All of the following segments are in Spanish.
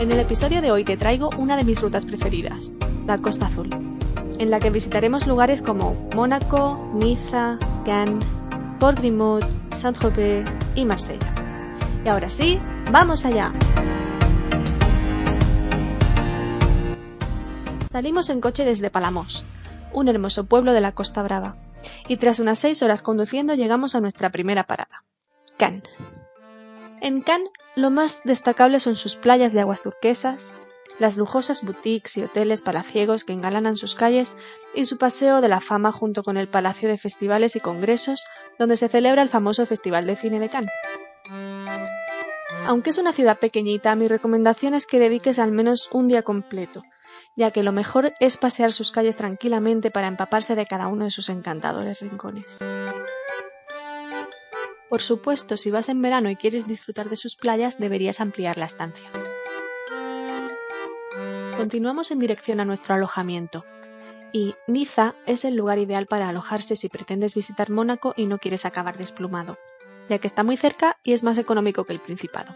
En el episodio de hoy te traigo una de mis rutas preferidas, la Costa Azul, en la que visitaremos lugares como Mónaco, Niza, Cannes, Port Grimaud, Saint-Tropez y Marsella. Y ahora sí, ¡vamos allá! Salimos en coche desde Palamos, un hermoso pueblo de la Costa Brava, y tras unas seis horas conduciendo llegamos a nuestra primera parada, Cannes. En Cannes lo más destacable son sus playas de aguas turquesas, las lujosas boutiques y hoteles palaciegos que engalanan sus calles y su paseo de la fama junto con el Palacio de Festivales y Congresos donde se celebra el famoso Festival de Cine de Cannes. Aunque es una ciudad pequeñita, mi recomendación es que dediques al menos un día completo, ya que lo mejor es pasear sus calles tranquilamente para empaparse de cada uno de sus encantadores rincones. Por supuesto, si vas en verano y quieres disfrutar de sus playas, deberías ampliar la estancia. Continuamos en dirección a nuestro alojamiento. Y Niza es el lugar ideal para alojarse si pretendes visitar Mónaco y no quieres acabar desplumado, ya que está muy cerca y es más económico que el Principado.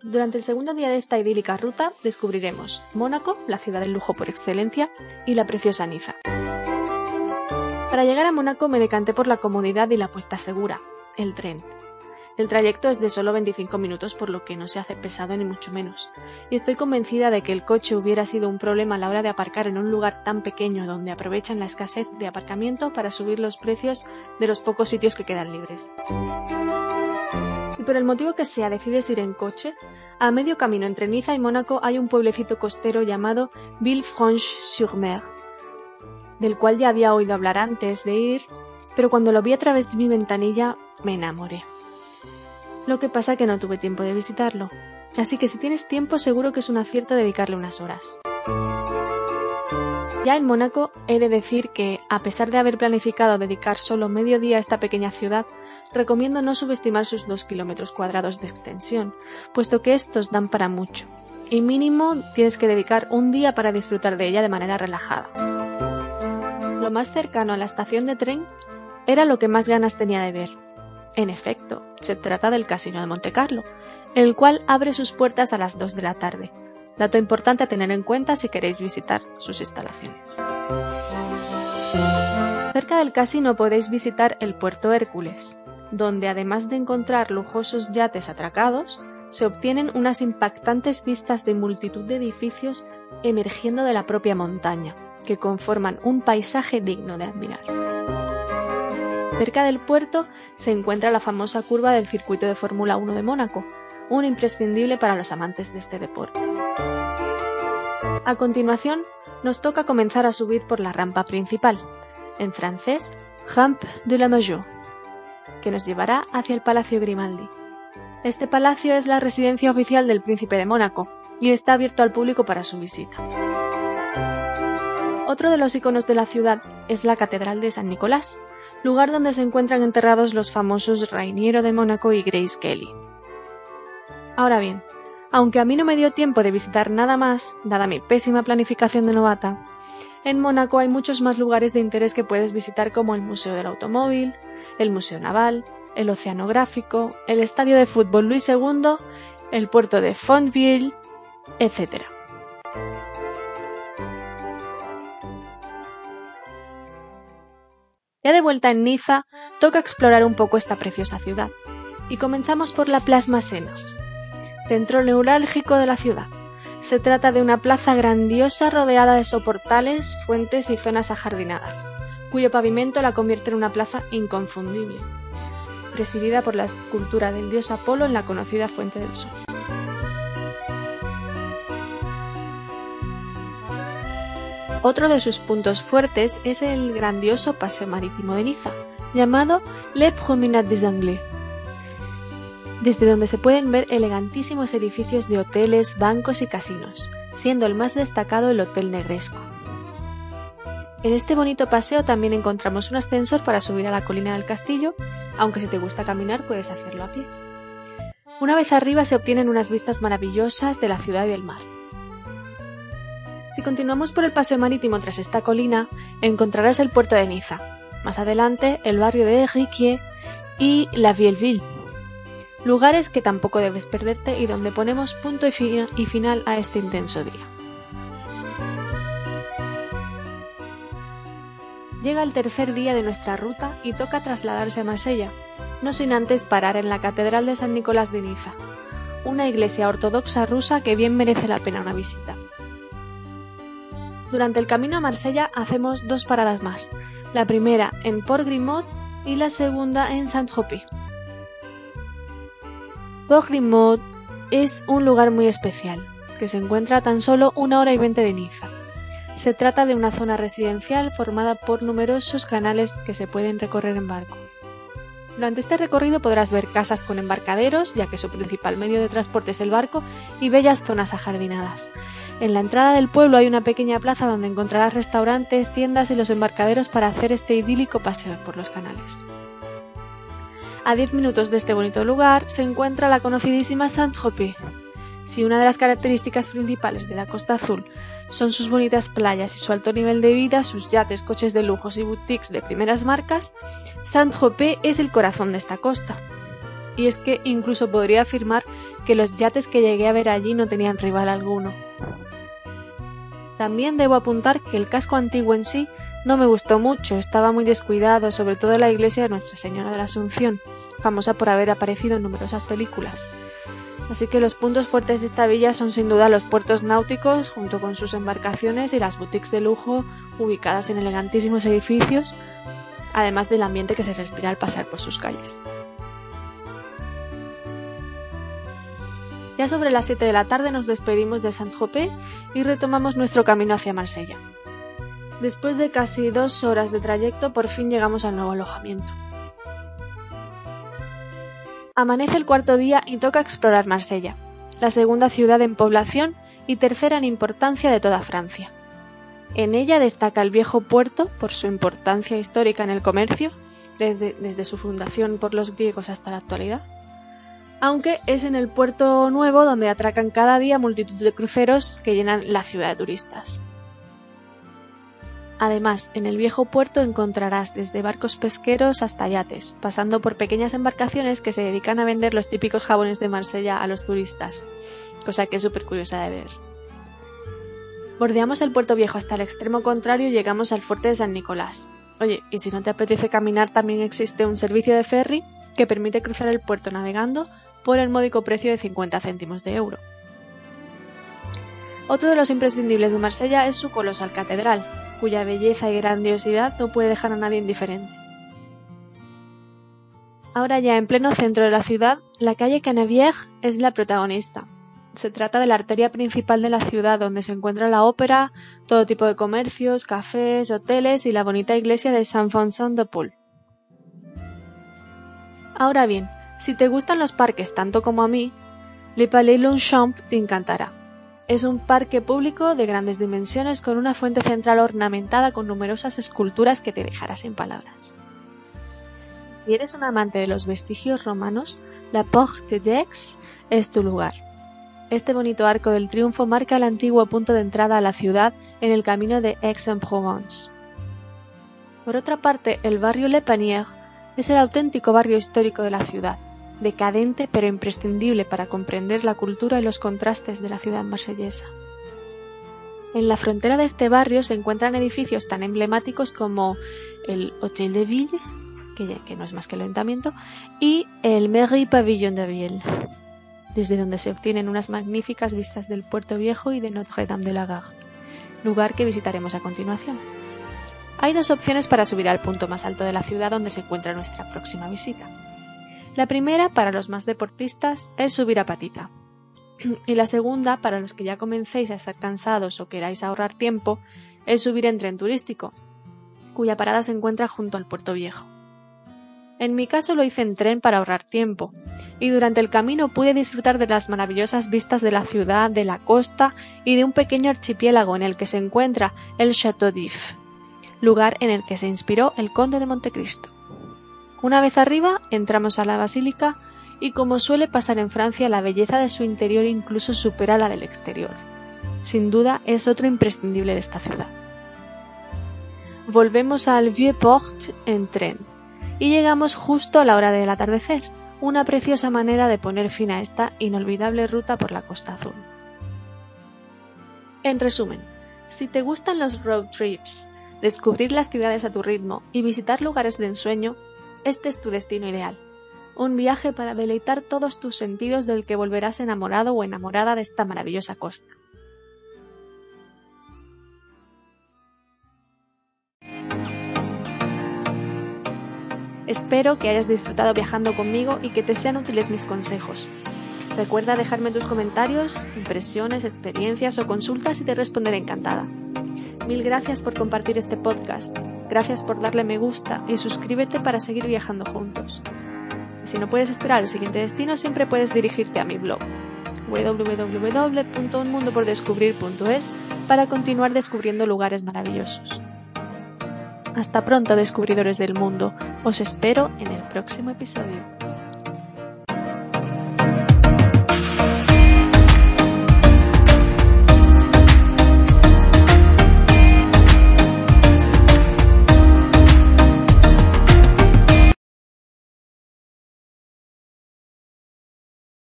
Durante el segundo día de esta idílica ruta descubriremos Mónaco, la ciudad del lujo por excelencia, y la preciosa Niza. Para llegar a Mónaco me decanté por la comodidad y la puesta segura, el tren. El trayecto es de solo 25 minutos, por lo que no se hace pesado ni mucho menos, y estoy convencida de que el coche hubiera sido un problema a la hora de aparcar en un lugar tan pequeño donde aprovechan la escasez de aparcamiento para subir los precios de los pocos sitios que quedan libres. Si por el motivo que sea decides ir en coche, a medio camino entre Niza y Mónaco hay un pueblecito costero llamado Villefranche-sur-Mer, del cual ya había oído hablar antes de ir, pero cuando lo vi a través de mi ventanilla me enamoré. Lo que pasa que no tuve tiempo de visitarlo, así que si tienes tiempo seguro que es un acierto dedicarle unas horas. Ya en Mónaco he de decir que, a pesar de haber planificado dedicar solo medio día a esta pequeña ciudad, recomiendo no subestimar sus dos kilómetros cuadrados de extensión, puesto que estos dan para mucho, y mínimo tienes que dedicar un día para disfrutar de ella de manera relajada. Lo más cercano a la estación de tren era lo que más ganas tenía de ver. En efecto, se trata del Casino de Montecarlo, el cual abre sus puertas a las 2 de la tarde, dato importante a tener en cuenta si queréis visitar sus instalaciones. Cerca del casino podéis visitar el puerto Hércules, donde además de encontrar lujosos yates atracados, se obtienen unas impactantes vistas de multitud de edificios emergiendo de la propia montaña, que conforman un paisaje digno de admirar. Cerca del puerto se encuentra la famosa curva del circuito de Fórmula 1 de Mónaco, un imprescindible para los amantes de este deporte. A continuación, nos toca comenzar a subir por la rampa principal, en francés Rampe de la Major, que nos llevará hacia el Palacio Grimaldi. Este palacio es la residencia oficial del príncipe de Mónaco y está abierto al público para su visita. Otro de los iconos de la ciudad es la Catedral de San Nicolás, lugar donde se encuentran enterrados los famosos Rainiero de Mónaco y Grace Kelly. Ahora bien, aunque a mí no me dio tiempo de visitar nada más, dada mi pésima planificación de novata, en Mónaco hay muchos más lugares de interés que puedes visitar como el Museo del Automóvil, el Museo Naval, el Oceanográfico, el Estadio de Fútbol Luis II, el puerto de Fontville, etc. Ya de vuelta en Niza, toca explorar un poco esta preciosa ciudad. Y comenzamos por la Plasma Sena, centro neurálgico de la ciudad. Se trata de una plaza grandiosa rodeada de soportales, fuentes y zonas ajardinadas, cuyo pavimento la convierte en una plaza inconfundible, presidida por la escultura del dios Apolo en la conocida Fuente del Sol. Otro de sus puntos fuertes es el grandioso paseo marítimo de Niza, llamado Le Promenade des Anglais. desde donde se pueden ver elegantísimos edificios de hoteles, bancos y casinos, siendo el más destacado el Hotel Negresco. En este bonito paseo también encontramos un ascensor para subir a la colina del castillo, aunque si te gusta caminar puedes hacerlo a pie. Una vez arriba se obtienen unas vistas maravillosas de la ciudad y del mar. Si continuamos por el paseo marítimo tras esta colina, encontrarás el puerto de Niza, más adelante el barrio de Riquier y la Vieilleville, lugares que tampoco debes perderte y donde ponemos punto y final a este intenso día. Llega el tercer día de nuestra ruta y toca trasladarse a Marsella, no sin antes parar en la Catedral de San Nicolás de Niza, una iglesia ortodoxa rusa que bien merece la pena una visita. Durante el camino a Marsella hacemos dos paradas más, la primera en Port Grimaud y la segunda en Saint-Tropez. Port Grimaud es un lugar muy especial, que se encuentra a tan solo una hora y veinte de Niza. Se trata de una zona residencial formada por numerosos canales que se pueden recorrer en barco. Durante este recorrido podrás ver casas con embarcaderos, ya que su principal medio de transporte es el barco, y bellas zonas ajardinadas. En la entrada del pueblo hay una pequeña plaza donde encontrarás restaurantes, tiendas y los embarcaderos para hacer este idílico paseo por los canales. A 10 minutos de este bonito lugar se encuentra la conocidísima Saint-Tropez. Si una de las características principales de la Costa Azul son sus bonitas playas y su alto nivel de vida, sus yates, coches de lujos y boutiques de primeras marcas, Saint-Tropez es el corazón de esta costa. Y es que incluso podría afirmar que los yates que llegué a ver allí no tenían rival alguno. También debo apuntar que el casco antiguo en sí no me gustó mucho, estaba muy descuidado, sobre todo la iglesia de Nuestra Señora de la Asunción, famosa por haber aparecido en numerosas películas. Así que los puntos fuertes de esta villa son sin duda los puertos náuticos, junto con sus embarcaciones y las boutiques de lujo ubicadas en elegantísimos edificios, además del ambiente que se respira al pasar por sus calles. Ya sobre las 7 de la tarde nos despedimos de Saint-Tropez y retomamos nuestro camino hacia Marsella. Después de casi dos horas de trayecto, por fin llegamos al nuevo alojamiento. Amanece el cuarto día y toca explorar Marsella, la segunda ciudad en población y tercera en importancia de toda Francia. En ella destaca el viejo puerto por su importancia histórica en el comercio, desde, su fundación por los griegos hasta la actualidad aunque es en el puerto nuevo donde atracan cada día multitud de cruceros que llenan la ciudad de turistas. Además, en el viejo puerto encontrarás desde barcos pesqueros hasta yates, pasando por pequeñas embarcaciones que se dedican a vender los típicos jabones de Marsella a los turistas, cosa que es súper curiosa de ver. Bordeamos el puerto viejo hasta el extremo contrario y llegamos al fuerte de San Nicolás. Oye, y si no te apetece caminar, también existe un servicio de ferry que permite cruzar el puerto navegando por el módico precio de 50 céntimos de euro. Otro de los imprescindibles de Marsella es su colosal catedral, cuya belleza y grandiosidad no puede dejar a nadie indiferente. Ahora ya en pleno centro de la ciudad, la calle Canevière es la protagonista. Se trata de la arteria principal de la ciudad donde se encuentra la ópera, todo tipo de comercios, cafés, hoteles y la bonita iglesia de Saint Vincent de Paul. Ahora bien, si te gustan los parques tanto como a mí, Le Palais Longchamp te encantará. Es un parque público de grandes dimensiones con una fuente central ornamentada con numerosas esculturas que te dejará sin palabras. Si eres un amante de los vestigios romanos, la Porte d'Aix es tu lugar. Este bonito arco del triunfo marca el antiguo punto de entrada a la ciudad en el camino de Aix-en-Provence. Por otra parte, el barrio Le Panier es el auténtico barrio histórico de la ciudad, decadente pero imprescindible para comprender la cultura y los contrastes de la ciudad marsellesa. En la frontera de este barrio se encuentran edificios tan emblemáticos como el Hotel de Ville, que, no es más que el ayuntamiento, y el Mairie Pavillon de Ville, desde donde se obtienen unas magníficas vistas del Puerto Viejo y de Notre-Dame de la Garde, lugar que visitaremos a continuación. Hay dos opciones para subir al punto más alto de la ciudad donde se encuentra nuestra próxima visita. La primera, para los más deportistas, es subir a patita. Y la segunda, para los que ya comencéis a estar cansados o queráis ahorrar tiempo, es subir en tren turístico, cuya parada se encuentra junto al puerto viejo. En mi caso lo hice en tren para ahorrar tiempo, y durante el camino pude disfrutar de las maravillosas vistas de la ciudad, de la costa y de un pequeño archipiélago en el que se encuentra el Château d'If, lugar en el que se inspiró el conde de Montecristo. Una vez arriba, entramos a la basílica y como suele pasar en Francia, la belleza de su interior incluso supera la del exterior. Sin duda es otro imprescindible de esta ciudad. Volvemos al Vieux Port en tren y llegamos justo a la hora del atardecer, una preciosa manera de poner fin a esta inolvidable ruta por la Costa Azul. En resumen, si te gustan los road trips, descubrir las ciudades a tu ritmo y visitar lugares de ensueño, este es tu destino ideal. Un viaje para deleitar todos tus sentidos del que volverás enamorado o enamorada de esta maravillosa costa. Espero que hayas disfrutado viajando conmigo y que te sean útiles mis consejos. Recuerda dejarme tus comentarios, impresiones, experiencias o consultas y te responderé encantada. Mil gracias por compartir este podcast, gracias por darle me gusta y suscríbete para seguir viajando juntos. Si no puedes esperar el siguiente destino, siempre puedes dirigirte a mi blog www.unmundopordescubrir.es para continuar descubriendo lugares maravillosos. Hasta pronto, descubridores del mundo. Os espero en el próximo episodio.